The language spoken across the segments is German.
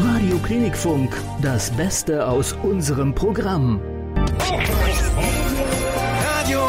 Radio Klinikfunk, das Beste aus unserem Programm. Radio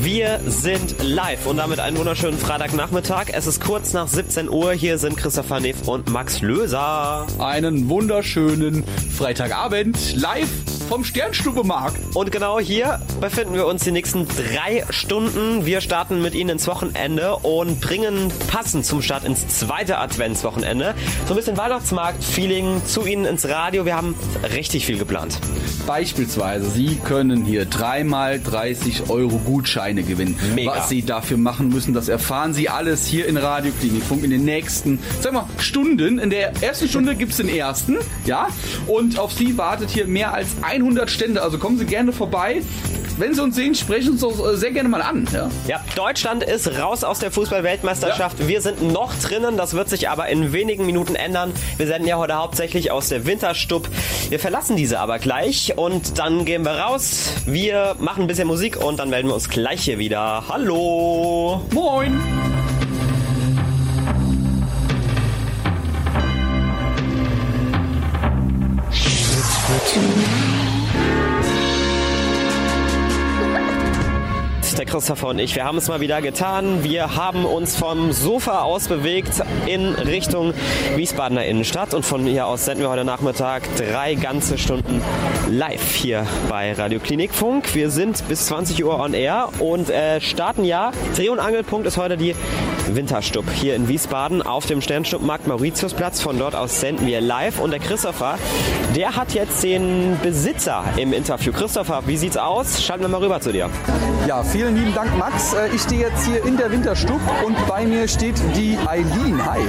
Wir sind live und damit einen wunderschönen Freitagnachmittag. Es ist kurz nach 17 Uhr. Hier sind Christopher Neff und Max Löser. Einen wunderschönen Freitagabend live vom Sternstubemarkt. Und genau hier befinden wir uns die nächsten drei Stunden. Wir starten mit Ihnen ins Wochenende und bringen passend zum Start ins zweite Adventswochenende so ein bisschen Weihnachtsmarkt-Feeling zu Ihnen ins Radio. Wir haben richtig viel geplant. Beispielsweise, Sie können hier dreimal 30 Euro Gutscheine gewinnen. Mega. Was Sie dafür machen müssen, das erfahren Sie alles hier in Radio Klinikfunk in den nächsten, sag mal, Stunden. In der ersten Stunde gibt's den ersten, ja. Und auf Sie wartet hier mehr als 100 Stände. Also kommen Sie gerne vorbei. Wenn Sie uns sehen, sprechen Sie uns doch äh, sehr gerne mal an. Ja? Ja, Deutschland ist raus aus der Fußball-Weltmeisterschaft. Wir sind noch drinnen. Das wird sich aber in wenigen Minuten ändern. Wir senden ja heute hauptsächlich aus der Winterstub. Wir verlassen diese aber gleich und dann gehen wir raus. Wir machen ein bisschen Musik und dann melden wir uns gleich hier wieder. Hallo! Moin! Christopher und ich, wir haben es mal wieder getan. Wir haben uns vom Sofa aus bewegt in Richtung Wiesbadener Innenstadt und von hier aus senden wir heute Nachmittag drei ganze Stunden live hier bei Radio Klinikfunk. Wir sind bis 20 Uhr on air und äh, starten ja. Dreh- und Angelpunkt ist heute die Winterstub hier in Wiesbaden auf dem Sternstubmarkt Mauritiusplatz. Von dort aus senden wir live und der Christopher, der hat jetzt den Besitzer im Interview. Christopher, wie sieht's aus? Schalten wir mal rüber zu dir. Ja, vielen lieben Dank, Max. Äh, Ich stehe jetzt hier in der Winterstub und bei mir steht die Eileen. Hi.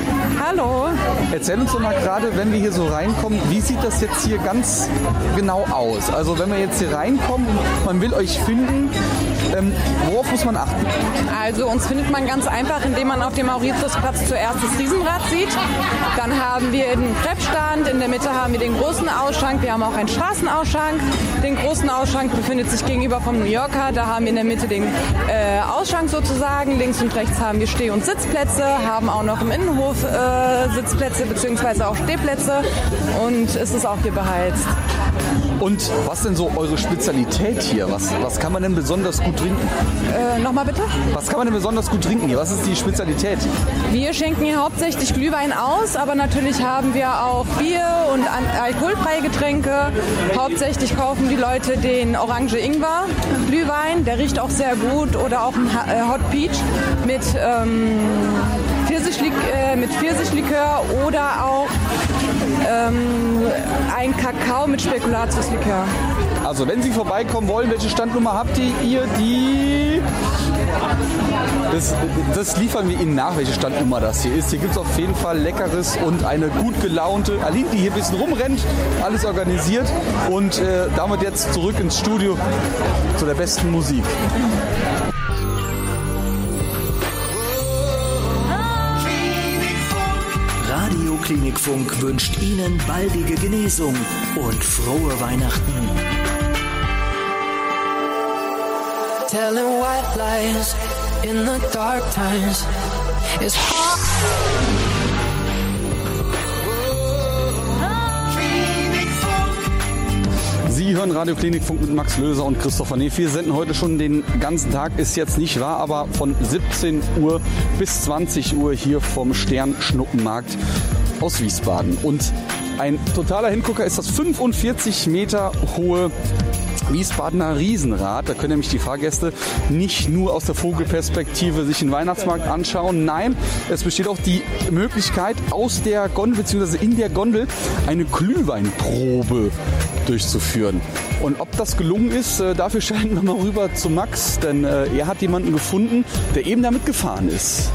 Hallo. Erzähl uns doch mal gerade, wenn wir hier so reinkommen, wie sieht das jetzt hier ganz genau aus? Also wenn wir jetzt hier reinkommen und man will euch finden, ähm, worauf muss man achten? Also uns findet man ganz einfach, indem man auf dem Mauritiusplatz zuerst das Riesenrad sieht. Dann haben wir den Krebsstand, in der Mitte haben wir den großen Ausschank, wir haben auch einen Straßenausschank. Den großen Ausschank befindet sich gegenüber vom New Yorker. Da haben wir in der Mitte den äh, Ausschank sozusagen. Links und rechts haben wir Steh- und Sitzplätze, haben auch noch im Innenhof äh, Sitzplätze bzw. auch Stehplätze und es ist auch hier beheizt. Und was denn so eure Spezialität hier? Was, was kann man denn besonders gut trinken? Äh, Nochmal bitte? Was kann man denn besonders gut trinken hier? Was ist die Spezialität? Wir schenken hier hauptsächlich Glühwein aus, aber natürlich haben wir auch Bier und alkoholfreie Getränke. Hauptsächlich kaufen die Leute den Orange Ingwer Glühwein, der riecht auch sehr gut oder auch ein äh, Hot Peach mit, ähm, Pfirsichlik äh, mit Pfirsichlikör oder auch ähm, ein Kakao mit Spekulatiuslikör. Also wenn Sie vorbeikommen wollen, welche Standnummer habt ihr? Ihr die... Das, das liefern wir Ihnen nach, welche Standnummer das hier ist. Hier gibt es auf jeden Fall Leckeres und eine gut gelaunte Aline, die hier ein bisschen rumrennt, alles organisiert. Und äh, damit jetzt zurück ins Studio zu der besten Musik. Radio Klinikfunk wünscht Ihnen baldige Genesung und frohe Weihnachten. Telling white lies in the dark times is hard. Sie hören Radio Klinikfunk mit Max Löser und Christopher Neff. Wir senden heute schon den ganzen Tag, ist jetzt nicht wahr, aber von 17 Uhr bis 20 Uhr hier vom Sternschnuppenmarkt aus Wiesbaden. Und ein totaler Hingucker ist das 45 Meter hohe Wiesbadener Riesenrad. Da können nämlich die Fahrgäste nicht nur aus der Vogelperspektive sich den Weihnachtsmarkt anschauen. Nein, es besteht auch die Möglichkeit, aus der Gondel bzw. in der Gondel eine Glühweinprobe durchzuführen. Und ob das gelungen ist, äh, dafür schalten wir mal rüber zu Max, denn äh, er hat jemanden gefunden, der eben damit gefahren ist.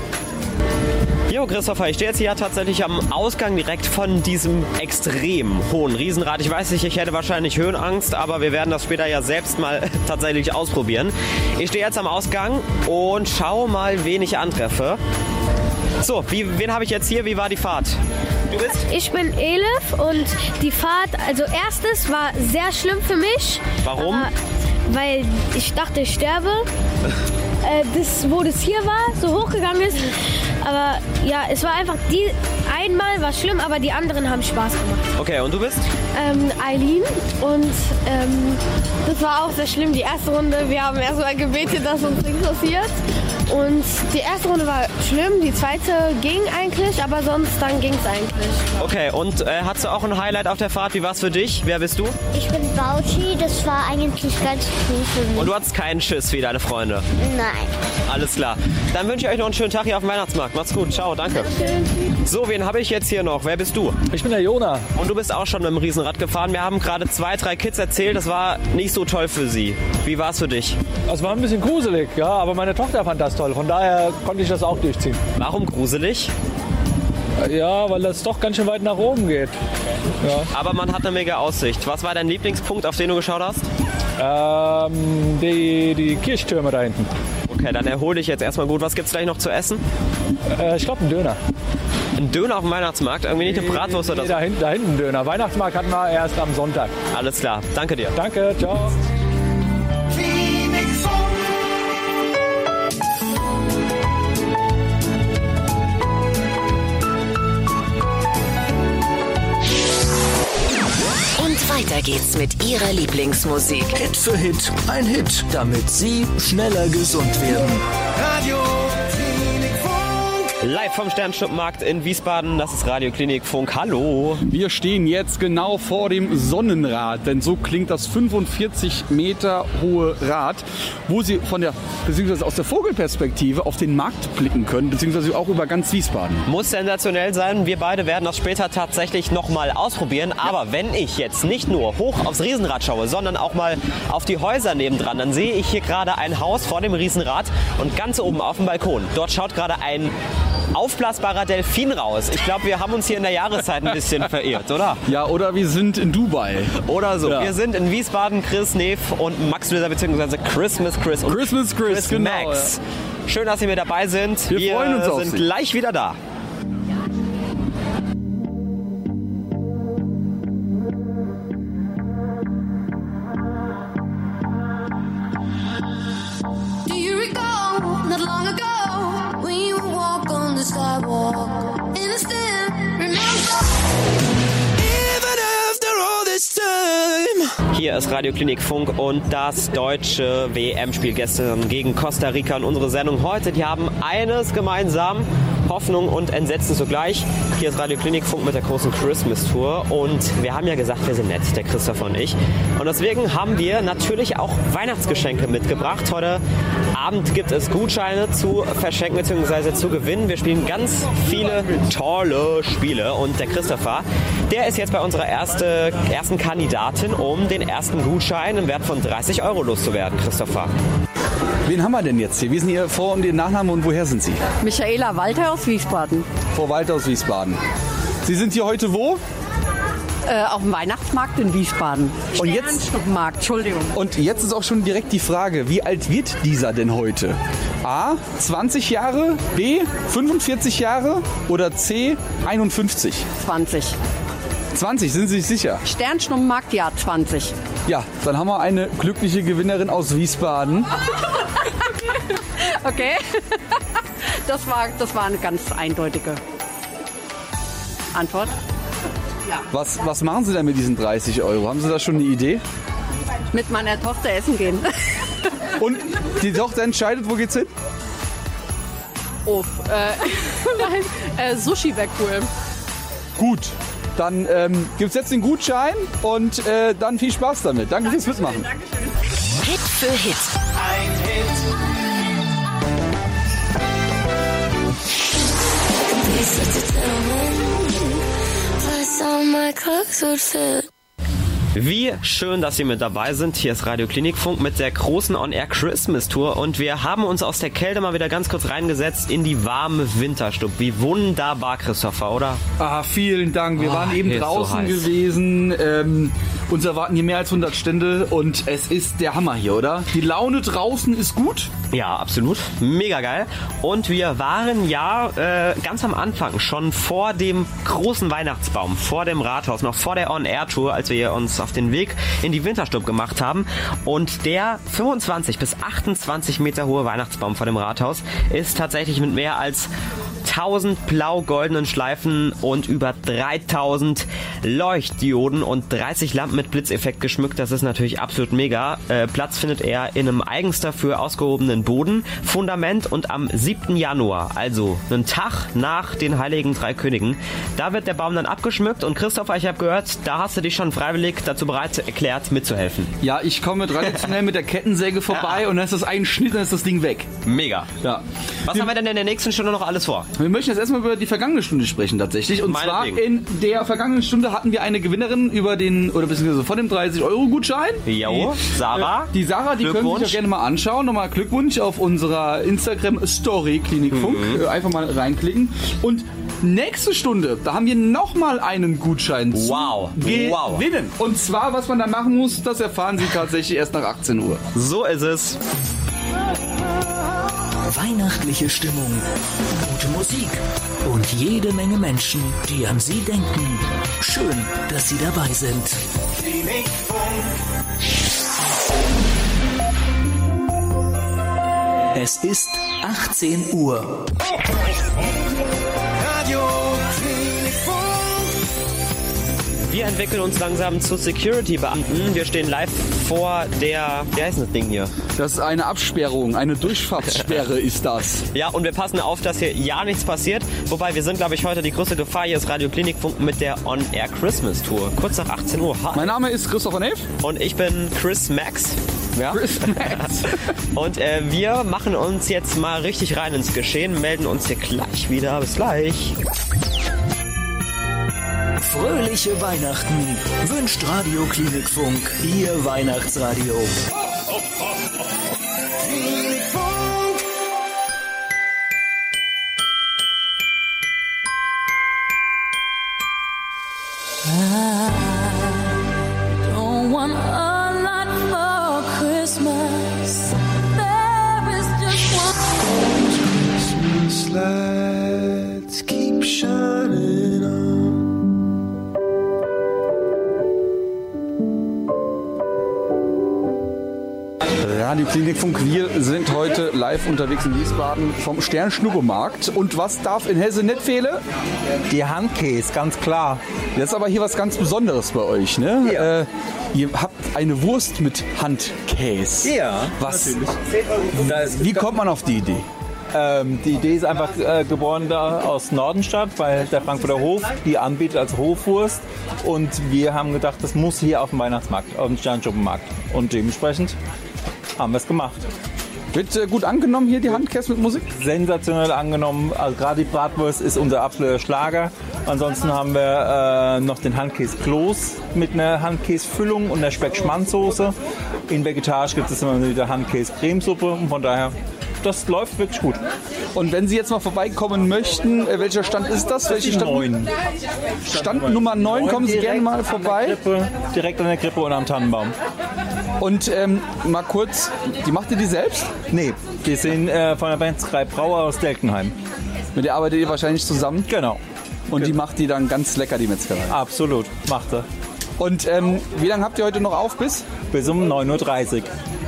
Jo, Christopher, ich stehe jetzt hier tatsächlich am Ausgang direkt von diesem extrem hohen Riesenrad. Ich weiß nicht, ich hätte wahrscheinlich Höhenangst, aber wir werden das später ja selbst mal tatsächlich ausprobieren. Ich stehe jetzt am Ausgang und schau mal, wen ich antreffe. So, wie, wen habe ich jetzt hier? Wie war die Fahrt? Du bist? Ich bin Elif und die Fahrt, also erstes war sehr schlimm für mich. Warum? Weil ich dachte, ich sterbe. äh, das, wo das hier war, so hochgegangen ist, Aber ja, es war einfach die einmal war schlimm, aber die anderen haben Spaß gemacht. Okay, und du bist? ähm, Eileen und ähm, das war auch sehr schlimm. Die erste Runde, wir haben erstmal gebetet, dass uns nichts passiert. Und die erste Runde war schlimm, die zweite ging eigentlich, aber sonst dann ging es eigentlich. Okay, und äh, hast du auch ein Highlight auf der Fahrt? Wie war's für dich? Wer bist du? Ich bin Bauchi, das war eigentlich ganz cool für mich. Und du hattest keinen Schiss wie deine Freunde. Nein. Alles klar. Dann wünsche ich euch noch einen schönen Tag hier auf dem Weihnachtsmarkt. Macht's gut. Ciao, danke. So, wen habe ich jetzt hier noch? Wer bist du? Ich bin der Jona. Und du bist auch schon mit dem Riesenrad gefahren. Wir haben gerade zwei, drei Kids erzählt, das war nicht so toll für sie. Wie war's für dich? Es war ein bisschen gruselig, ja, aber meine Tochter fand das toll. Von daher konnte ich das auch durchziehen. Warum gruselig? Ja, weil das doch ganz schön weit nach oben geht. Ja. Aber man hat eine mega Aussicht. Was war dein Lieblingspunkt, auf den du geschaut hast? Ähm, die, die Kirchtürme da hinten. Okay, dann erhol dich jetzt erstmal gut. Was gibt's gleich noch zu essen? Äh, ich glaube, ein Döner. Ein Döner auf dem Weihnachtsmarkt? Irgendwie nicht eine Bratwurst oder Nee, so? da, hinten, da hinten ein Döner. Weihnachtsmarkt hatten wir erst am Sonntag. Alles klar. Danke dir. Danke, ciao. Geht's mit ihrer Lieblingsmusik. Hit für Hit, ein Hit, damit Sie schneller gesund werden. Radio. Live vom Sternschnuppenmarkt in Wiesbaden. Das ist Radio Klinik Funk. Hallo. Wir stehen jetzt genau vor dem Sonnenrad, denn so klingt das 45 Meter hohe Rad, wo Sie von der, beziehungsweise aus der Vogelperspektive auf den Markt blicken können, beziehungsweise auch über ganz Wiesbaden. Muss sensationell sein. Wir beide werden das später tatsächlich nochmal ausprobieren. Aber wenn ich jetzt nicht nur hoch aufs Riesenrad schaue, sondern auch mal auf die Häuser nebendran, dann sehe ich hier gerade ein Haus vor dem Riesenrad und ganz oben auf dem Balkon. Dort schaut gerade ein aufblasbarer Delfin raus. Ich glaube, wir haben uns hier in der Jahreszeit ein bisschen verirrt, oder? Ja, oder wir sind in Dubai. Oder so. Ja. Wir sind in Wiesbaden, Chris Neff und Max Löser, beziehungsweise Christmas Chris und Christmas Chris, Chris genau, Max. Schön, dass Sie mit dabei sind. Wir freuen uns auf sind Sie. gleich wieder da. Hier ist Radio Klinik Funk und das deutsche WM-Spiel gestern gegen Costa Rica und unsere Sendung heute. Die haben eines gemeinsam, Hoffnung und Entsetzen zugleich. Hier ist Radio Klinik Funk mit der großen Christmas Tour und wir haben ja gesagt, wir sind nett, der Christoph und ich. Und deswegen haben wir natürlich auch Weihnachtsgeschenke mitgebracht. Heute Abend gibt es Gutscheine zu verschenken bzw. zu gewinnen. Wir spielen ganz viele tolle Spiele und der Christopher, der ist jetzt bei unserer erste, ersten Kandidatin, um den ersten Gutschein im Wert von 30 Euro loszuwerden, Christopher. Wen haben wir denn jetzt hier? Wie sind Ihr Vor- und Ihr Nachname und woher sind Sie? Michaela Walter aus Wiesbaden. Frau Walter aus Wiesbaden. Sie sind hier heute wo? Äh, auf dem Weihnachtsmarkt in Wiesbaden. Und jetzt- Sternschnuppenmarkt, Entschuldigung. Und jetzt ist auch schon direkt die Frage, wie alt wird dieser denn heute? A, 20 Jahre, B, 45 Jahre oder C, 51? 20. 20, sind Sie sich sicher? Sternschnuppenmarkt, ja, 20. Ja, dann haben wir eine glückliche Gewinnerin aus Wiesbaden. Okay. Das war, das war eine ganz eindeutige Antwort. Was, was machen Sie denn mit diesen 30 Euro? Haben Sie da schon eine Idee? Mit meiner Tochter essen gehen. Und die Tochter entscheidet, wo geht's hin? Oh, äh, nein, äh, Sushi wäre cool. Gut, dann ähm, gibt's jetzt den Gutschein und äh, dann viel Spaß damit. Danke fürs Mitmachen. Hit für Hit. Ein Hit. Plus all my clothes would fit. Wie schön, dass Sie mit dabei sind. Hier ist Radio Klinikfunk mit der großen On-Air Christmas Tour und wir haben uns aus der Kälte mal wieder ganz kurz reingesetzt in die warme Winterstub. Wie wunderbar, Christopher, oder? Ah, vielen Dank. Wir Ah, waren eben so draußen heiß. gewesen. Ähm, uns erwarten hier mehr als 100 Stände und es ist der Hammer hier, oder? Die Laune draußen ist gut. Ja, absolut. Mega geil. Und wir waren ja äh, ganz am Anfang, schon vor dem großen Weihnachtsbaum, vor dem Rathaus, noch vor der On-Air-Tour, als wir uns auf den Weg in die Winterstub gemacht haben. Und der 25 bis 28 Meter hohe Weihnachtsbaum vor dem Rathaus ist tatsächlich mit mehr als 1000 blau-goldenen Schleifen und über 3000 Leuchtdioden und 30 Lampen mit Blitzeffekt geschmückt. Das ist natürlich absolut mega. Äh, Platz findet er in einem eigens dafür ausgehobenen Boden, Fundament und am 7. Januar, also einen Tag nach den Heiligen Drei Königen, da wird der Baum dann abgeschmückt und Christopher, ich habe gehört, da hast du dich schon freiwillig dazu bereit erklärt, mitzuhelfen. Ja, ich komme traditionell mit der Kettensäge vorbei und dann ist das ein Schnitt, dann ist das Ding weg. Mega. Ja. Was haben wir denn in der nächsten Stunde noch alles vor? Wir möchten jetzt erstmal über die vergangene Stunde sprechen tatsächlich. Und zwar in der vergangenen Stunde hatten wir eine Gewinnerin über den, oder beziehungsweise von dem 30-Euro-Gutschein. Jo, Die- Sarah. Äh, Die Sarah, die können sich auch gerne mal anschauen. Nochmal Glückwunsch auf unserer Instagram-Story Klinikfunk. Mhm. Äh, Einfach mal reinklicken. Und nächste Stunde, da haben wir nochmal einen Gutschein Wow. zu Wow. gewinnen. Und zwar, was man da machen muss, das erfahren Sie tatsächlich erst nach 18 Uhr. So ist es. Weihnachtliche Stimmung, gute Musik und jede Menge Menschen, die an Sie denken. Schön, dass Sie dabei sind. Es ist 18 Uhr. Radio Wir entwickeln uns langsam zu Security-Beamten. Wir stehen live vor der, wie heißt das Ding hier? Das ist eine Absperrung, eine Durchfahrtssperre ist das. Ja, und wir passen auf, dass hier ja nichts passiert. Wobei, wir sind, glaube ich, heute die größte Gefahr. Hier ist Radio Klinikfunk mit der On-Air Christmas Tour. Kurz nach 18 Uhr. Hi. Mein Name ist Christopher Neff. Und ich bin Chris Max. Ja. Chris Max. Und äh, wir machen uns jetzt mal richtig rein ins Geschehen, melden uns hier gleich wieder. Bis gleich. Fröhliche Weihnachten wünscht Radio Klinikfunk, Ihr Weihnachtsradio. Don't Radio Klinikfunk, wir sind heute live unterwegs in Wiesbaden vom Sternschnuppemarkt. Und was darf in Hesse nicht fehlen? Die Handkäse, ganz klar. Das ist aber hier was ganz Besonderes bei euch, ne? Äh, ihr habt eine Wurst mit Handkäse. Ja, Was? natürlich. Wie kommt man auf die Idee? Ähm, die Idee ist einfach äh, geboren da aus Nordenstadt, weil der Frankfurter Hof die anbietet als Hofwurst. Und wir haben gedacht, das muss hier auf dem Weihnachtsmarkt, auf dem Sternschuppenmarkt. Und dementsprechend haben wir es gemacht. Wird äh, gut angenommen hier die Handkäse mit Musik? Sensationell angenommen. Also gerade die Bratwurst ist unser absoluter Schlager. Ansonsten haben wir äh, noch den Handkäse Kloß mit einer Handkäsefüllung und einer Speck-Schmandsoße. In vegetarisch gibt es immer wieder Handkäse Cremesuppe. Und von daher, das läuft wirklich gut. Und wenn Sie jetzt mal vorbeikommen möchten, äh, welcher Stand ist das? Welche Stand? Neun. Stand Nummer 9, kommen Sie gerne mal an vorbei. Krippe, direkt an der Krippe und am Tannenbaum. Und ähm, mal kurz, die macht ihr die selbst? Nee, wir sind äh, von der Metzgerei Brauer aus Delkenheim. Mit der arbeitet ihr wahrscheinlich zusammen? Genau, Und die macht die dann ganz lecker, die Metzgerei. absolut. Macht er. Und ähm, wie lange habt ihr heute noch auf bis? Bis um 9.30 Uhr.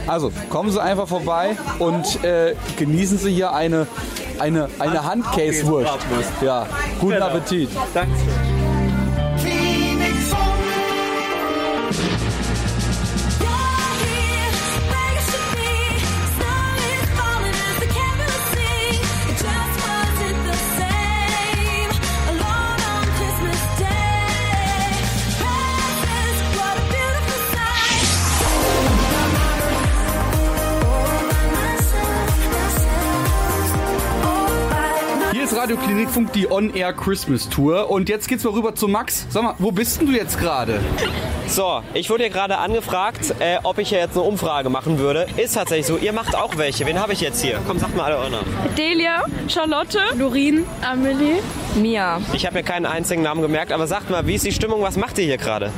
Also kommen Sie einfach vorbei und äh, genießen Sie hier eine, eine, eine Handkäsewurst. Bratwurst. Ja, guten Genau. Appetit. Danke. Hier ist Radio Klinikfunk, die On-Air Christmas Tour. Und jetzt geht's mal rüber zu Max. Sag mal, wo bist denn du jetzt gerade? So, ich wurde hier gerade angefragt, äh, ob ich hier jetzt eine Umfrage machen würde. Ist tatsächlich so. Ihr macht auch welche. Wen habe ich jetzt hier? Komm, sagt mal alle euren Namen. Delia, Charlotte, Lorin, Amelie, Mia. Ich habe mir keinen einzigen Namen gemerkt, aber sagt mal, wie ist die Stimmung? Was macht ihr hier gerade?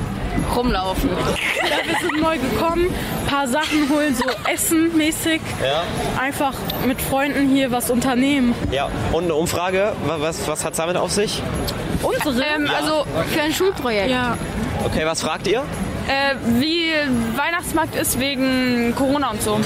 Rumlaufen. Ja, wir sind neu gekommen, paar Sachen holen, so Essen mäßig. Ja. Einfach mit Freunden hier was unternehmen. Ja, und eine Umfrage. Wa- Was, was hat damit auf sich? Unsere? Ähm, Ja. Also für ein Schulprojekt. Ja. Okay, was fragt ihr? Äh, wie Weihnachtsmarkt ist wegen Corona und so.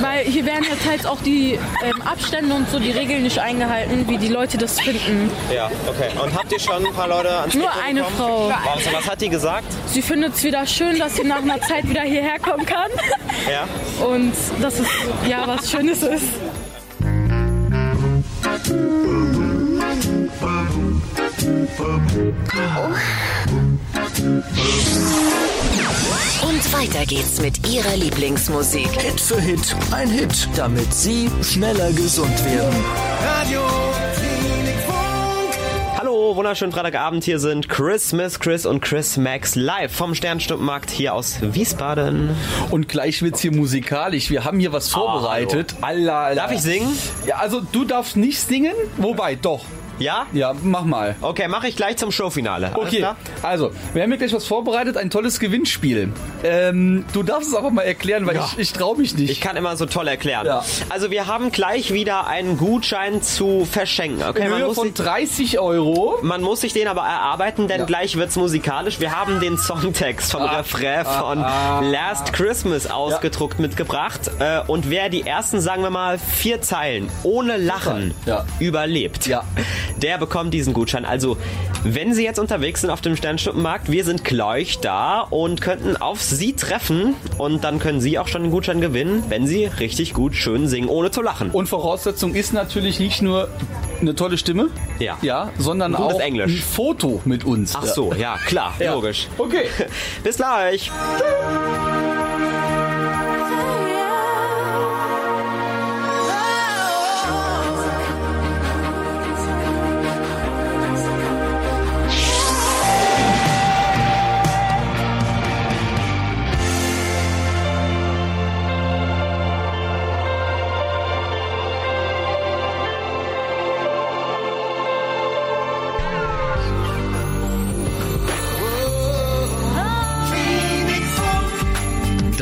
Weil hier werden ja teils auch die ähm, Abstände und so, die Regeln nicht eingehalten, wie die Leute das finden. Ja, okay. Und habt ihr schon ein paar Leute ans Nur Mikro eine bekommen? Frau. Was hat die gesagt? Sie findet es wieder schön, dass sie nach einer Zeit wieder hierher kommen kann. Ja. Und dass es ja was Schönes ist. Und weiter geht's mit ihrer Lieblingsmusik. Hit für Hit, ein Hit, damit Sie schneller gesund werden. Radio Klinikfunk. Hallo, wunderschönen Freitagabend. Hier sind Chris, Miss Chris und Chris Max live vom Sternstundenmarkt hier aus Wiesbaden. Und gleich wird's hier musikalisch. Wir haben hier was vorbereitet. Allah, Allah. Darf ich singen? Ja, also du darfst nicht singen, wobei doch. Ja? Ja, mach mal. Okay, mache ich gleich zum Showfinale. Alles Okay, klar? also, wir haben hier gleich was vorbereitet, ein tolles Gewinnspiel. Ähm, du darfst es aber mal erklären, weil Ja. ich, ich traue mich nicht. Ich kann immer so toll erklären. Ja. Also wir haben gleich wieder einen Gutschein zu verschenken. Okay, In man Höhe muss, von sich, 30 Euro. man muss sich den aber erarbeiten, denn Ja. gleich wird's musikalisch. Wir haben den Songtext vom Refrain von ah. Last Christmas ausgedruckt mitgebracht. Äh, und wer die ersten, sagen wir mal, vier Zeilen ohne Lachen überlebt, Ja. Der bekommt diesen Gutschein. Also, wenn Sie jetzt unterwegs sind auf dem Sternstundenmarkt, wir sind gleich da und könnten auf Sie treffen. Und dann können Sie auch schon den Gutschein gewinnen, wenn Sie richtig gut schön singen, ohne zu lachen. Und Voraussetzung ist natürlich nicht nur eine tolle Stimme, Ja. ja sondern auch Englisch. ein Foto mit uns. Ach so, ja, klar, Ja. logisch. Okay. Bis gleich.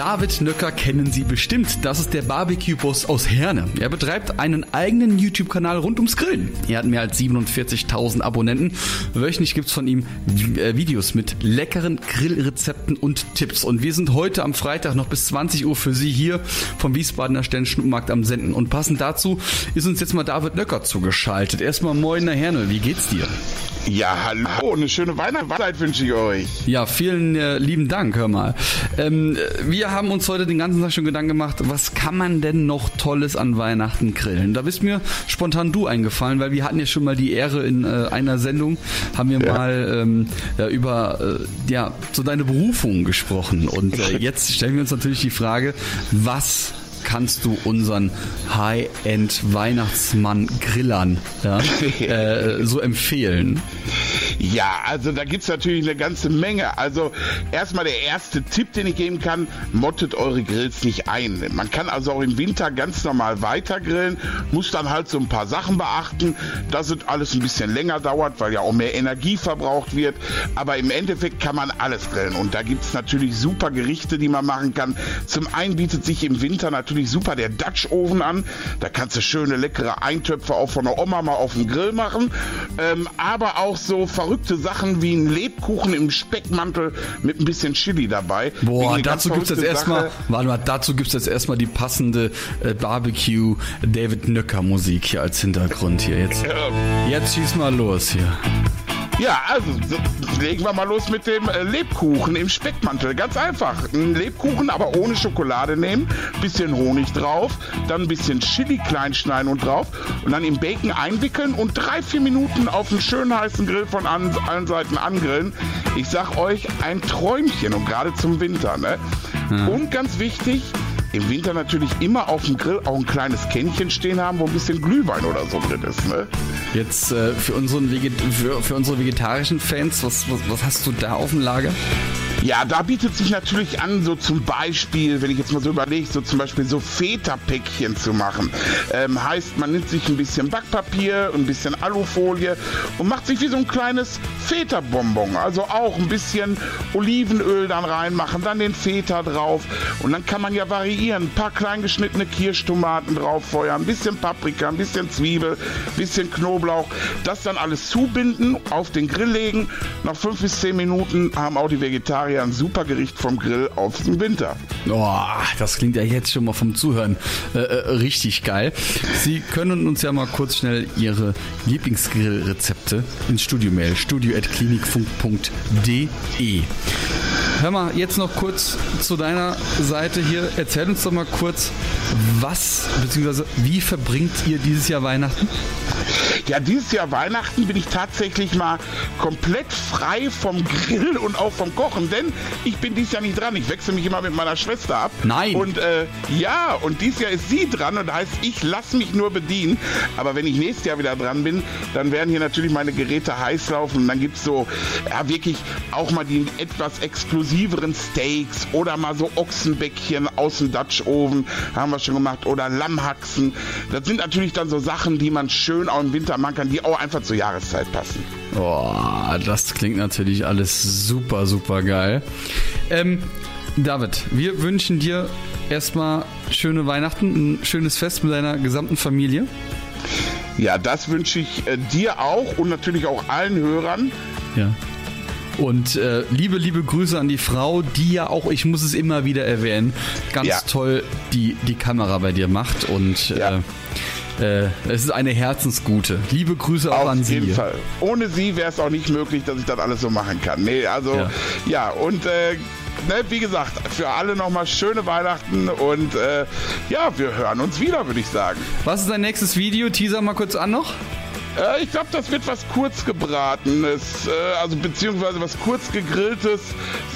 David Nöcker kennen Sie bestimmt. Das ist der Barbecue-Boss aus Herne. Er betreibt einen eigenen YouTube-Kanal rund ums Grillen. Er hat mehr als 47.000 Abonnenten. Wöchentlich gibt's von ihm äh, Videos mit leckeren Grillrezepten und Tipps. Und wir sind heute am Freitag noch bis 20 Uhr für Sie hier vom Wiesbadener Sternschnuppenmarkt am Senden. Und passend dazu ist uns jetzt mal David Nöcker zugeschaltet. Erstmal moin, Herr Herne, wie geht's dir? Ja, hallo, eine schöne Weihnachtszeit wünsche ich euch. Ja, vielen äh, lieben Dank, hör mal. Ähm, wir haben uns heute den ganzen Tag schon Gedanken gemacht, was kann man denn noch Tolles an Weihnachten grillen? Da bist mir spontan du eingefallen, weil wir hatten ja schon mal die Ehre in äh, einer Sendung, haben wir mal ähm, ja, über äh, ja, so deine Berufung gesprochen. Und äh, jetzt stellen wir uns natürlich die Frage, was kannst du unseren High-End-Weihnachtsmann Grillern ja, äh, so empfehlen? Ja, also da gibt's natürlich eine ganze Menge. Also erstmal der erste Tipp, den ich geben kann, mottet eure Grills nicht ein. Man kann also auch im Winter ganz normal weiter grillen, muss dann halt so ein paar Sachen beachten, dass es alles ein bisschen länger dauert, weil ja auch mehr Energie verbraucht wird. Aber im Endeffekt kann man alles grillen. Und da gibt's natürlich super Gerichte, die man machen kann. Zum einen bietet sich im Winter natürlich super der Dutch Oven an. Da kannst du schöne, leckere Eintöpfe auch von der Oma mal auf dem Grill machen. Ähm, aber auch so verrückte Sachen wie ein Lebkuchen im Speckmantel mit ein bisschen Chili dabei. Boah, dazu gibt's jetzt erstmal, warte mal, dazu gibt's jetzt erstmal die passende äh, Barbecue David Nöcker Musik hier als Hintergrund hier jetzt. Jetzt schieß mal los hier. Ja, also so, legen wir mal los mit dem äh, Lebkuchen im Speckmantel. Ganz einfach. Ein Lebkuchen, aber ohne Schokolade nehmen, bisschen Honig drauf, dann ein bisschen Chili klein schneiden und drauf und dann im Bacon einwickeln und drei, vier Minuten auf einen schönen heißen Grill von an, allen Seiten angrillen. Ich sag euch, ein Träumchen und gerade zum Winter, ne? Und ganz wichtig, im Winter natürlich immer auf dem Grill auch ein kleines Kännchen stehen haben, wo ein bisschen Glühwein oder so drin ist, ne? Jetzt äh, für, unseren für, für unsere vegetarischen Fans, was, was, was hast du da auf dem Lager? Ja, da bietet sich natürlich an, so zum Beispiel, wenn ich jetzt mal so überlege, so zum Beispiel so Feta-Päckchen zu machen. Ähm, heißt, man nimmt sich ein bisschen Backpapier, ein bisschen Alufolie und macht sich wie so ein kleines Feta-Bonbon. Also auch ein bisschen Olivenöl dann reinmachen, dann den Feta drauf. Und dann kann man ja variieren. Ein paar klein geschnittene Kirschtomaten drauf feuern, ein bisschen Paprika, ein bisschen Zwiebel, ein bisschen Knoblauch. Das dann alles zubinden, auf den Grill legen. Nach fünf bis zehn Minuten haben auch die Vegetarier ein super Gericht vom Grill auf den Winter. Oh, das klingt ja jetzt schon mal vom Zuhören äh, äh, richtig geil. Sie können uns ja mal kurz schnell Ihre Lieblingsgrillrezepte ins Studio mailen. studio.klinikfunk.de Hör mal, jetzt noch kurz zu deiner Seite hier. Erzähl uns doch mal kurz, was bzw. wie verbringt ihr dieses Jahr Weihnachten? Ja, dieses Jahr Weihnachten bin ich tatsächlich mal komplett frei vom Grill und auch vom Kochen, denn ich bin dieses Jahr nicht dran. Ich wechsle mich immer mit meiner Schwester ab. Nein. Und äh, ja, und dieses Jahr ist sie dran und heißt, ich lasse mich nur bedienen. Aber wenn ich nächstes Jahr wieder dran bin, dann werden hier natürlich meine Geräte heiß laufen und dann gibt es so, ja, wirklich auch mal die etwas exklusiveren Steaks oder mal so Ochsenbäckchen aus dem Dutch Oven, haben wir schon gemacht, oder Lammhaxen. Das sind natürlich dann so Sachen, die man schön auch im Winter machen kann, die auch einfach zur Jahreszeit passen. Boah, das klingt natürlich alles super, super geil. Ähm, David, wir wünschen dir erstmal schöne Weihnachten, ein schönes Fest mit deiner gesamten Familie. Ja, das wünsche ich äh, dir auch und natürlich auch allen Hörern. Ja. Und äh, liebe, liebe Grüße an die Frau, die ja auch, ich muss es immer wieder erwähnen, ganz Ja. toll die, die Kamera bei dir macht. Und äh, äh, es ist eine Herzensgute. Liebe Grüße auch an Auf Sie. jeden Fall. Ohne sie wäre es auch nicht möglich, dass ich das alles so machen kann. Nee, also Ja. ja, und äh, ne, wie gesagt, für alle nochmal schöne Weihnachten und äh, ja, wir hören uns wieder, würde ich sagen. Was ist dein nächstes Video? Teaser mal kurz an noch. Äh, ich glaube, das wird was kurz gebratenes, äh, also beziehungsweise was kurz gegrilltes,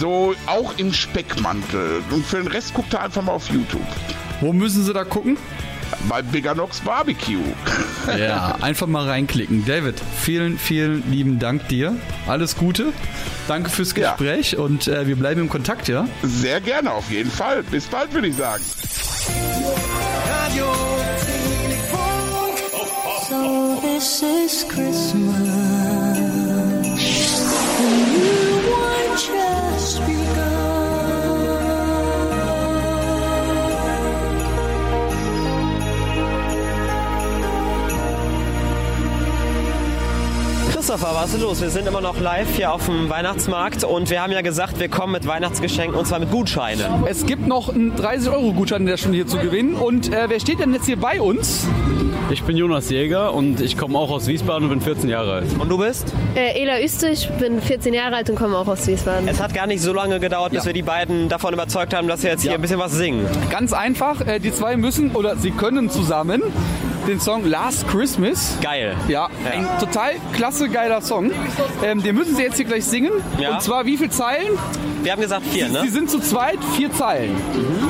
so auch im Speckmantel. Und für den Rest guckt er einfach mal auf YouTube. Wo müssen Sie da gucken? Bei Biganox Barbecue. Ja, einfach mal reinklicken. David, vielen, vielen lieben Dank dir. Alles Gute. Danke fürs Gespräch und äh, wir bleiben im Kontakt, ja? Sehr gerne, auf jeden Fall. Bis bald, würde ich sagen. Radio So this is Christmas. Christopher, was ist los? Wir sind immer noch live hier auf dem Weihnachtsmarkt und wir haben ja gesagt, wir kommen mit Weihnachtsgeschenken und zwar mit Gutscheinen. Es gibt noch einen 30-Euro-Gutschein, der schon hier zu gewinnen. Und äh, wer steht denn jetzt hier bei uns? Ich bin Jonas Jäger und ich komme auch aus Wiesbaden und bin 14 Jahre alt. Und du bist? Äh, Ela Üstrich, bin 14 Jahre alt und komme auch aus Wiesbaden. Es hat gar nicht so lange gedauert, bis Ja. wir die beiden davon überzeugt haben, dass sie jetzt hier Ja. ein bisschen was singen. Ganz einfach, äh, die zwei müssen oder sie können zusammen den Song Last Christmas. Geil. Ja, ein total klasse, geiler Song. Ähm, den müssen sie jetzt hier gleich singen. Ja. Und zwar wie viele Zeilen? Wir haben gesagt vier, Sie, ne? sie sind zu zweit, vier Zeilen.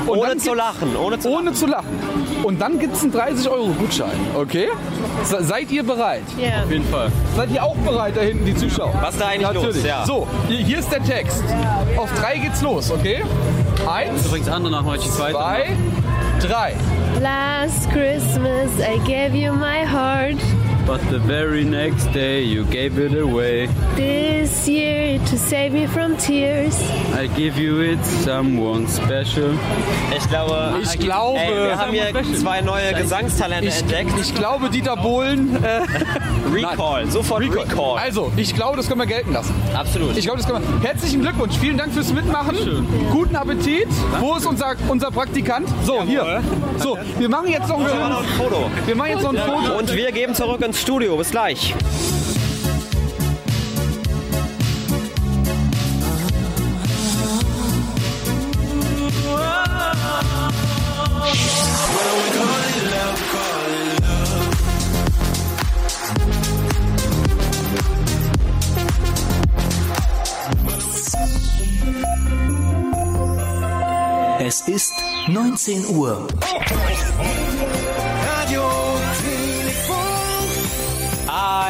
Und Ohne zu lachen, ohne zu ohne zu lachen. Und dann gibt es einen 30-Euro-Gutschein, okay? Se- Seid ihr bereit? Ja. Auf jeden Fall. Seid ihr auch bereit, da hinten die Zuschauer? Was da eigentlich Natürlich. los? Ja. So, hier, ist der Text. Auf drei geht's los, okay? Eins, Übrigens andere nach heute die zweite. zwei, drei. Last Christmas I gave you my heart. But the very next day you gave it away. This year to save me from tears. I give you it someone special. Ich glaube, Ich glaube, ey, wir haben hier zwei neue Gesangstalente ich, entdeckt. ich glaube, Dieter Bohlen. Äh, Recall, sofort Recall. Also, ich glaube, das können wir gelten lassen. Absolut. Ich glaube, das können wir. Herzlichen Glückwunsch, vielen Dank fürs Mitmachen. Guten Appetit. Wo ist unser, unser Praktikant? So, hier. So, wir machen jetzt noch ein, Wir machen noch ein Foto. Wir machen jetzt noch ein Foto. Und wir geben zurück ins Studio. Bis gleich. Es ist 19 Uhr.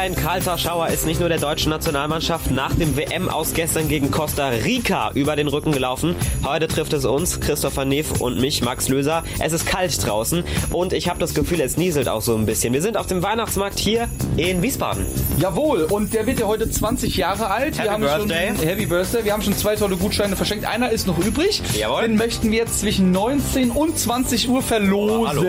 Ein kalter Schauer ist nicht nur der deutschen Nationalmannschaft nach dem WM aus gestern gegen Costa Rica über den Rücken gelaufen. Heute trifft es uns, Christopher Neff und mich, Max Löser. Es ist kalt draußen und ich habe das Gefühl, es nieselt auch so ein bisschen. Wir sind auf dem Weihnachtsmarkt hier in Wiesbaden. Jawohl, und der wird ja heute 20 Jahre alt. Happy wir haben Birthday. Schon, Happy Birthday. Wir haben schon zwei tolle Gutscheine verschenkt. Einer ist noch übrig. Jawohl. Den möchten wir jetzt zwischen 19 und 20 Uhr verlosen.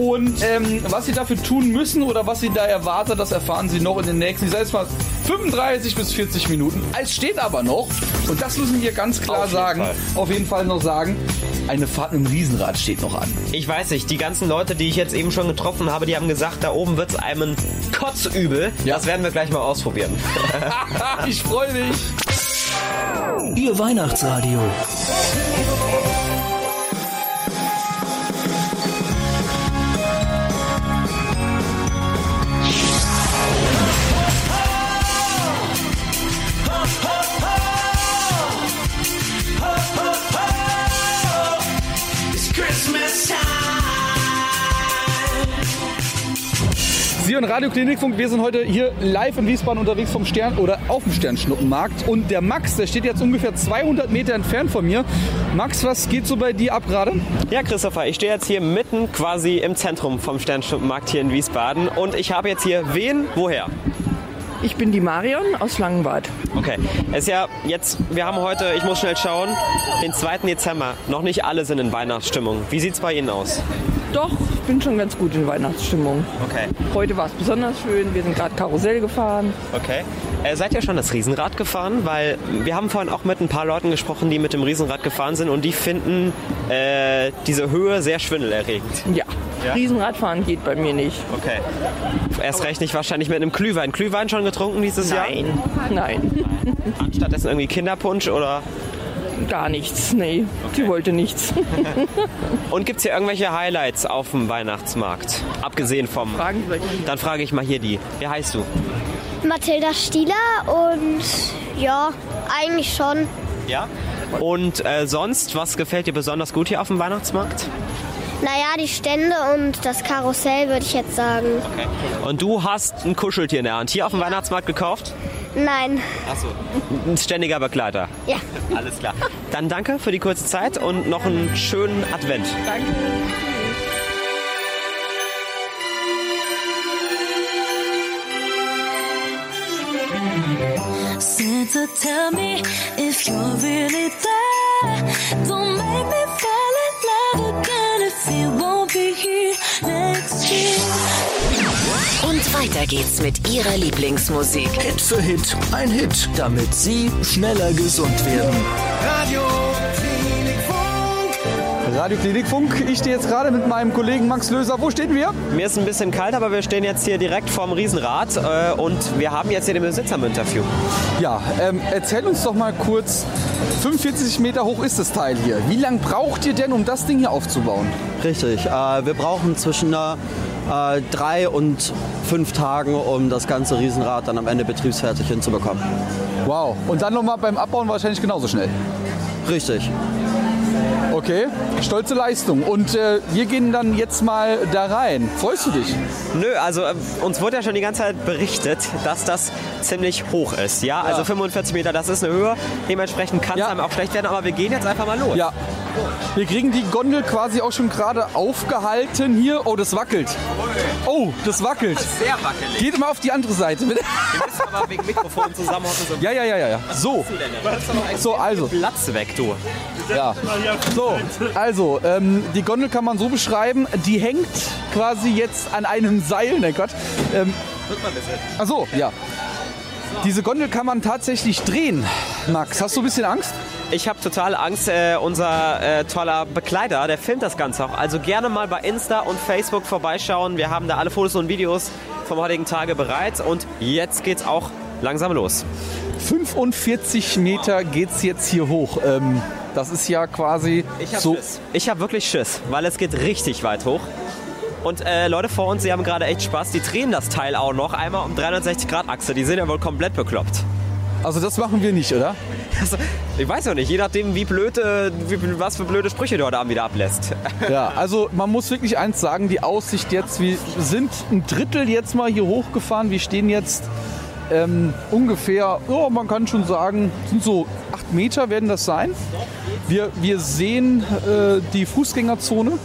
und ähm, was Sie dafür tun müssen oder was Sie da erwartet, das erfahren Sie noch in den nächsten, ich sage jetzt mal, 35 bis 40 Minuten. Es steht aber noch, und das müssen wir ganz klar Auf sagen, Fall. auf jeden Fall noch sagen, eine Fahrt mit dem Riesenrad steht noch an. Ich weiß nicht, die ganzen Leute, die ich jetzt eben schon getroffen habe, die haben gesagt, da oben wird's einem kotzübel. Das werden wir gleich mal ausprobieren. ich freue mich. Ihr Weihnachtsradio. Sie und Radio Klinikfunk, wir sind heute hier live in Wiesbaden unterwegs vom Stern oder auf dem Sternschnuppenmarkt. Und der Max, der steht jetzt ungefähr 200 Meter entfernt von mir. Max, was geht so bei dir ab gerade? Ja, Christopher, ich stehe jetzt hier mitten quasi im Zentrum vom Sternschnuppenmarkt hier in Wiesbaden und ich habe jetzt hier wen? Woher? Ich bin die Marion aus Langenbad. Okay, es ist ja jetzt, wir haben heute, ich muss schnell schauen, den 2. Dezember. Noch nicht alle sind in Weihnachtsstimmung. Wie sieht's bei Ihnen aus? Doch, ich bin schon ganz gut in Weihnachtsstimmung. Okay. Heute war es besonders schön. Wir sind gerade Karussell gefahren. Okay. Äh, seid ihr schon das Riesenrad gefahren? Weil wir haben vorhin auch mit ein paar Leuten gesprochen, die mit dem Riesenrad gefahren sind und die finden äh, diese Höhe sehr schwindelerregend. Ja. Ja? Riesenradfahren geht bei mir nicht. Okay. Erst recht nicht wahrscheinlich mit einem Glühwein. Glühwein schon getrunken dieses Nein. Jahr? Nein. Stattdessen irgendwie Kinderpunsch oder? Gar nichts, nee. Die wollte nichts. Und gibt es hier irgendwelche Highlights auf dem Weihnachtsmarkt? Abgesehen vom. Fragen Sie Dann frage ich mal hier die. Wie heißt du? Mathilda Stieler und ja, eigentlich schon. Ja. Und äh, sonst, was gefällt dir besonders gut hier auf dem Weihnachtsmarkt? Naja, die Stände und das Karussell würde ich jetzt sagen. Okay. Und du hast ein Kuscheltier in der Hand. Hier auf dem Weihnachtsmarkt gekauft? Nein. Achso. Ein ständiger Begleiter. Ja. Alles klar. Dann danke für die kurze Zeit und noch einen schönen Advent. Danke. Santa, tell me if you're really there. Don't make weiter geht's mit ihrer Lieblingsmusik. Hit für Hit, ein Hit, damit Sie schneller gesund werden. Radio Klinikfunk. Radio Klinikfunk. Ich stehe jetzt gerade mit meinem Kollegen Max Löser. Wo stehen wir? Mir ist ein bisschen kalt, aber wir stehen jetzt hier direkt vorm Riesenrad äh, und wir haben jetzt hier den Besitzer im Interview. Ja, ähm, erzähl uns doch mal kurz. 45 Meter hoch ist das Teil hier. Wie lange braucht ihr denn, um das Ding hier aufzubauen? Richtig. Äh, wir brauchen zwischen äh, äh, drei und fünf Tagen, um das ganze Riesenrad dann am Ende betriebsfertig hinzubekommen. Wow. Und dann nochmal beim Abbauen wahrscheinlich genauso schnell. Richtig. Okay, stolze Leistung. Und äh, wir gehen dann jetzt mal da rein. Freust du dich? Nö, also äh, uns wurde ja schon die ganze Zeit berichtet, dass das ziemlich hoch ist. Ja, also 45 Meter, das ist eine Höhe. Dementsprechend kann es einem auch schlecht werden, aber wir gehen jetzt einfach mal los. Ja. Wir kriegen die Gondel quasi auch schon gerade aufgehalten hier. Oh, das wackelt. Oh, das wackelt. Sehr wackelig. Geht mal auf die andere Seite, bitte. Wir müssen aber wegen Mikrofon zusammenhocken. So. Ja, ja, ja, ja, ja. So. So, also. Platz weg, du. Ja. So, also, ähm, die Gondel kann man so beschreiben, die hängt quasi jetzt an einem Seil, ne Gott. Ähm, ach so, ja. Diese Gondel kann man tatsächlich drehen. Max, hast du ein bisschen Angst? Ich habe total Angst. Äh, unser äh, toller Begleiter, der filmt das Ganze auch. Also gerne mal bei Insta und Facebook vorbeischauen. Wir haben da alle Fotos und Videos vom heutigen Tage bereit. Und jetzt geht's auch langsam los. 45 Meter geht's jetzt hier hoch. Ähm, das ist ja quasi Ich habe so. Schiss. Ich habe wirklich Schiss, weil es geht richtig weit hoch. Und äh, Leute vor uns, die haben gerade echt Spaß. Die drehen das Teil auch noch einmal um 360 Grad Achse. Die sind ja wohl komplett bekloppt. Also das machen wir nicht, oder? Also, ich weiß noch nicht, je nachdem, wie blöde, wie, was für blöde Sprüche du heute Abend wieder ablässt. Ja, also man muss wirklich eins sagen, die Aussicht jetzt, wir sind ein Drittel jetzt mal hier hochgefahren. Wir stehen jetzt ähm, ungefähr, oh, man kann schon sagen, sind so acht Meter werden das sein. Wir, wir sehen äh, die Fußgängerzone.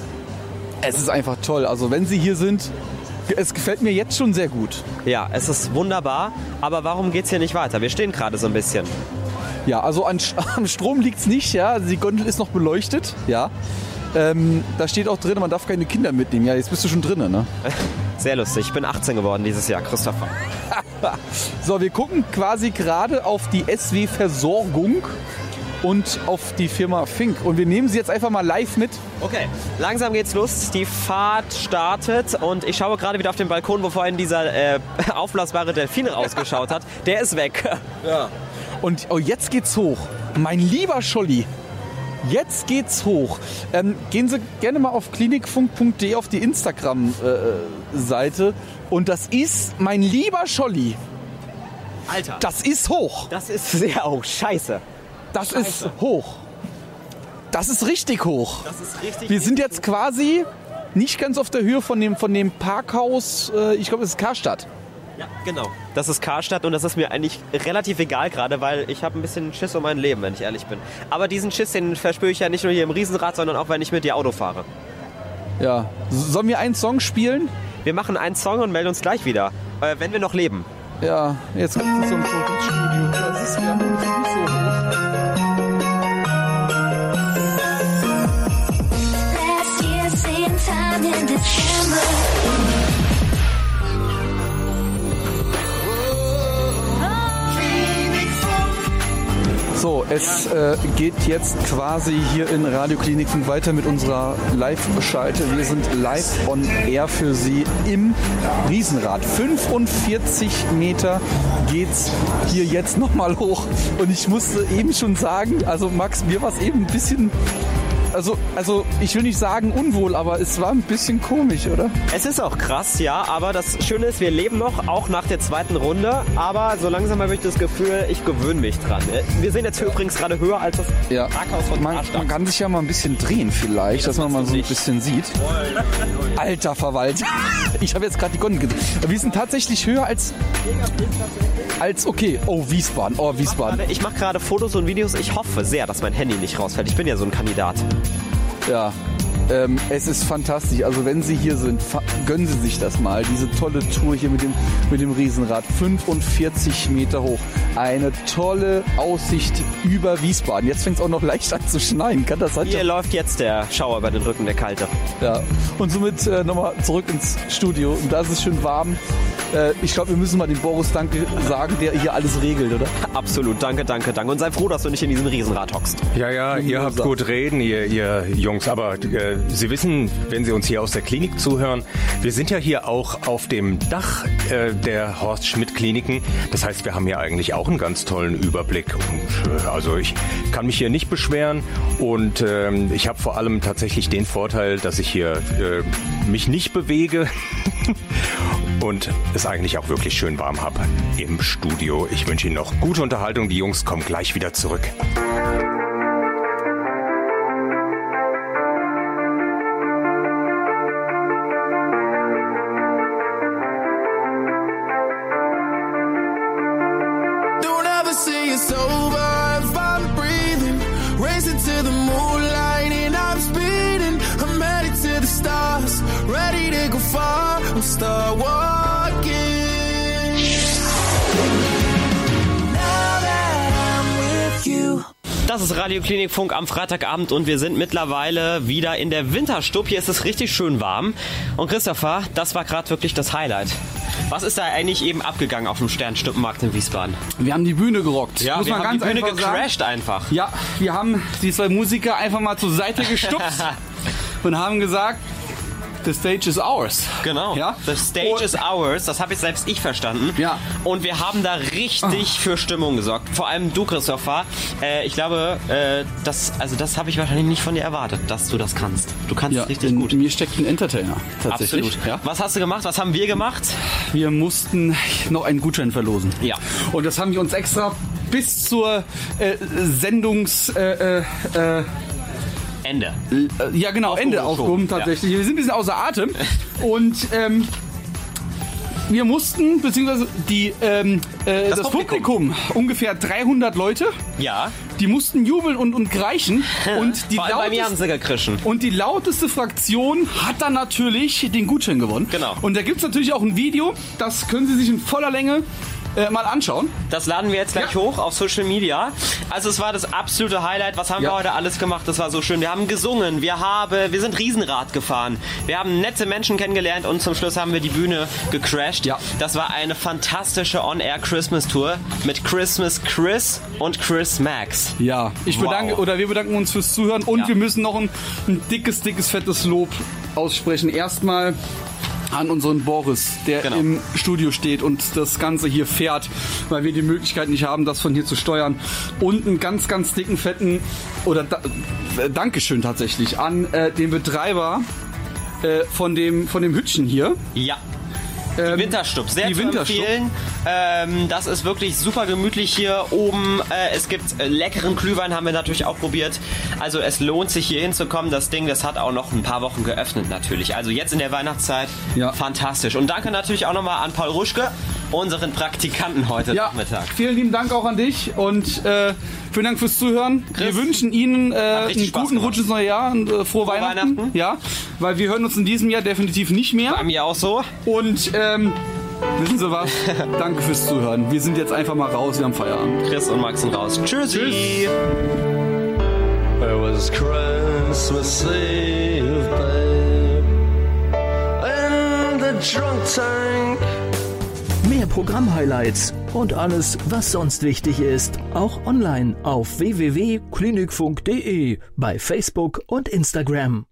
Es ist einfach toll. Also wenn Sie hier sind, Es gefällt mir jetzt schon sehr gut. Ja, es ist wunderbar. Aber warum geht's hier nicht weiter? Wir stehen gerade so ein bisschen. Ja, also an, am Strom liegt es nicht, ja. Also Die Gondel ist noch beleuchtet, ja. Ähm, da steht auch drin, man darf keine Kinder mitnehmen. Ja, jetzt bist du schon drinnen, ne? Sehr lustig. Ich bin 18 geworden dieses Jahr, Christopher. So, wir gucken quasi gerade auf die SW Versorgung und auf die Firma Fink. Und wir nehmen sie jetzt einfach mal live mit. Okay, langsam geht's los. Die Fahrt startet und ich schaue gerade wieder auf den Balkon, wo vorhin dieser äh, aufblasbare Delfin rausgeschaut hat. Der ist weg. Ja. Und oh, jetzt geht's hoch. Mein lieber Scholli. Jetzt geht's hoch. Ähm, gehen Sie gerne mal auf klinikfunk.de auf die Instagram-Seite. und das ist, mein lieber Scholli, Alter. das ist hoch. Das ist sehr hoch. Scheiße. Das Scheiße. ist hoch. Das ist richtig hoch. Das ist richtig. Wir sind jetzt quasi nicht ganz auf der Höhe von dem, von dem Parkhaus, äh, ich glaube, es ist Karstadt. Ja, genau. Das ist Karstadt und das ist mir eigentlich relativ egal gerade, weil ich habe ein bisschen Schiss um mein Leben, wenn ich ehrlich bin. Aber diesen Schiss, den verspüre ich ja nicht nur hier im Riesenrad, sondern auch, wenn ich mit dir Auto fahre. Ja. Sollen wir einen Song spielen? Wir machen einen Song und melden uns gleich wieder, äh, wenn wir noch leben. Ja, jetzt kommt Foto ins Studio. Das ist ja nicht so hoch. So, es äh, geht jetzt quasi hier in Radiokliniken weiter mit unserer Live-Schalte. Wir sind live on air für Sie im Riesenrad. 45 Meter geht's hier jetzt nochmal hoch. Und ich musste eben schon sagen, also Max, mir war es eben ein bisschen, also, also ich will nicht sagen unwohl, aber es war ein bisschen komisch, oder? Es ist auch krass, ja, aber das Schöne ist, wir leben noch, auch nach der zweiten Runde. Aber so langsam habe ich das Gefühl, ich gewöhne mich dran. Wir sind jetzt übrigens gerade höher als das Ja. Parkhaus von Man, man kann sich ja mal ein bisschen drehen vielleicht, dass man mal so ein bisschen sieht. Alter Verwalter. Ich habe jetzt gerade die Gondel gedreht. Wir sind tatsächlich höher als als okay. Oh Wiesbaden. Oh Wiesbaden. Ich mache gerade Fotos und Videos. Ich hoffe sehr, dass mein Handy nicht rausfällt. Ich bin ja so ein Kandidat. Ja. Ähm, es ist fantastisch. Also wenn Sie hier sind, gönnen Sie sich das mal. Diese tolle Tour hier mit dem, mit dem Riesenrad. 45 Meter hoch. Eine tolle Aussicht über Wiesbaden. Jetzt fängt es auch noch leicht an zu schneien. Kann das sein? Hier läuft jetzt der Schauer über den Rücken, der kalte. Ja. Und somit äh, nochmal zurück ins Studio. Und da ist es schön warm. Äh, ich glaube, wir müssen mal dem Boris Danke sagen, der hier alles regelt, oder? Absolut, danke, danke, danke. Und sei froh, dass du nicht in diesem Riesenrad hockst. Ja, ja, ihr habt gut reden, ihr, ihr Jungs, aber äh, Sie wissen, wenn Sie uns hier aus der Klinik zuhören, wir sind ja hier auch auf dem Dach äh, der Horst Schmidt Kliniken. Das heißt, wir haben hier eigentlich auch einen ganz tollen Überblick. Und, äh, also ich kann mich hier nicht beschweren und ähm, ich habe vor allem tatsächlich den Vorteil, dass ich hier äh, mich nicht bewege. Und es eigentlich auch wirklich schön warm habe im Studio. Ich wünsche Ihnen noch gute Unterhaltung. Die Jungs kommen gleich wieder zurück. Das ist Radio Klinikfunk am Freitagabend und wir sind mittlerweile wieder in der Winterstub. Hier ist es richtig schön warm. Und Christopher, das war gerade wirklich das Highlight. Was ist da eigentlich eben abgegangen auf dem Sternstuppenmarkt in Wiesbaden? Wir haben die Bühne gerockt. Ja, Muss wir man haben ganz die Bühne einfach sagen. gecrashed einfach. Ja, wir haben die zwei Musiker einfach mal zur Seite gestupst und haben gesagt, the stage is ours. Genau. Ja? The stage is ours. Das habe ich selbst ich verstanden. Ja. Und wir haben da richtig für Stimmung gesorgt. Vor allem du, Christopher. Äh, ich glaube, äh, das, also das habe ich wahrscheinlich nicht von dir erwartet, dass du das kannst. Du kannst Ja, richtig in gut. mir steckt ein Entertainer. Tatsächlich. Absolut. Ja. Was hast du gemacht? Was haben wir gemacht? Wir mussten noch einen Gutschein verlosen. Ja. Und das haben wir uns extra bis zur äh, Sendungs... Äh, äh, äh, Ende. Äh, Ja, genau, Ende aufgehoben tatsächlich. Wir sind ein bisschen außer Atem. Und ähm, wir mussten, beziehungsweise die, ähm, äh, das, Das Publikum. ungefähr 300 Leute, Ja. Die mussten jubeln und, und greichen. Und die lauteste- und die lauteste Fraktion hat dann natürlich den Gutschein gewonnen. Genau. Und da gibt es natürlich auch ein Video, das können Sie sich in voller Länge äh, mal anschauen. Das laden wir jetzt gleich hoch auf Social Media. Also es war das absolute Highlight. Was haben Ja. wir heute alles gemacht? Das war so schön. Wir haben gesungen, wir haben, wir sind Riesenrad gefahren, wir haben nette Menschen kennengelernt und zum Schluss haben wir die Bühne gecrashed. Ja. Das war eine fantastische On-Air Christmas Tour mit Christmas Chris und Chris Max. Ja, ich Wow. bedanke oder wir bedanken uns fürs Zuhören und Ja. wir müssen noch ein, ein dickes, dickes, fettes Lob aussprechen. Erstmal an unseren Boris, der Genau. im Studio steht und das Ganze hier fährt, weil wir die Möglichkeit nicht haben, das von hier zu steuern. Und einen ganz, ganz dicken, fetten oder da, äh, Dankeschön tatsächlich an äh, den Betreiber äh, von dem von dem Hütchen hier. Ja. Die Winterstub, sehr die zu Winterstub. empfehlen. Ähm, das ist wirklich super gemütlich hier oben. Äh, es gibt leckeren Glühwein, haben wir natürlich auch probiert. Also es lohnt sich hier hinzukommen. Das Ding, das hat auch noch ein paar Wochen geöffnet natürlich. Also jetzt in der Weihnachtszeit, fantastisch. Und danke natürlich auch nochmal an Paul Ruschke, unseren Praktikanten heute Ja, Nachmittag. vielen lieben Dank auch an dich und äh, vielen Dank fürs Zuhören. wir wünschen Ihnen äh, einen Spaß guten. Rutsch ins neue Jahr und äh, frohe, Weihnachten. Weihnachten. Ja, weil wir hören uns in diesem Jahr definitiv nicht mehr. Bei mir auch so. Und ähm, wissen Sie was? Danke fürs Zuhören. Wir sind jetzt einfach mal raus, wir haben Feierabend. Chris und Max sind raus. Tschüssi. Tschüss. It was Christmas Eve, babe. In the drunk tank. Mehr Programm-Highlights und alles, was sonst wichtig ist, auch online auf www.klinikfunk.de, bei Facebook und Instagram.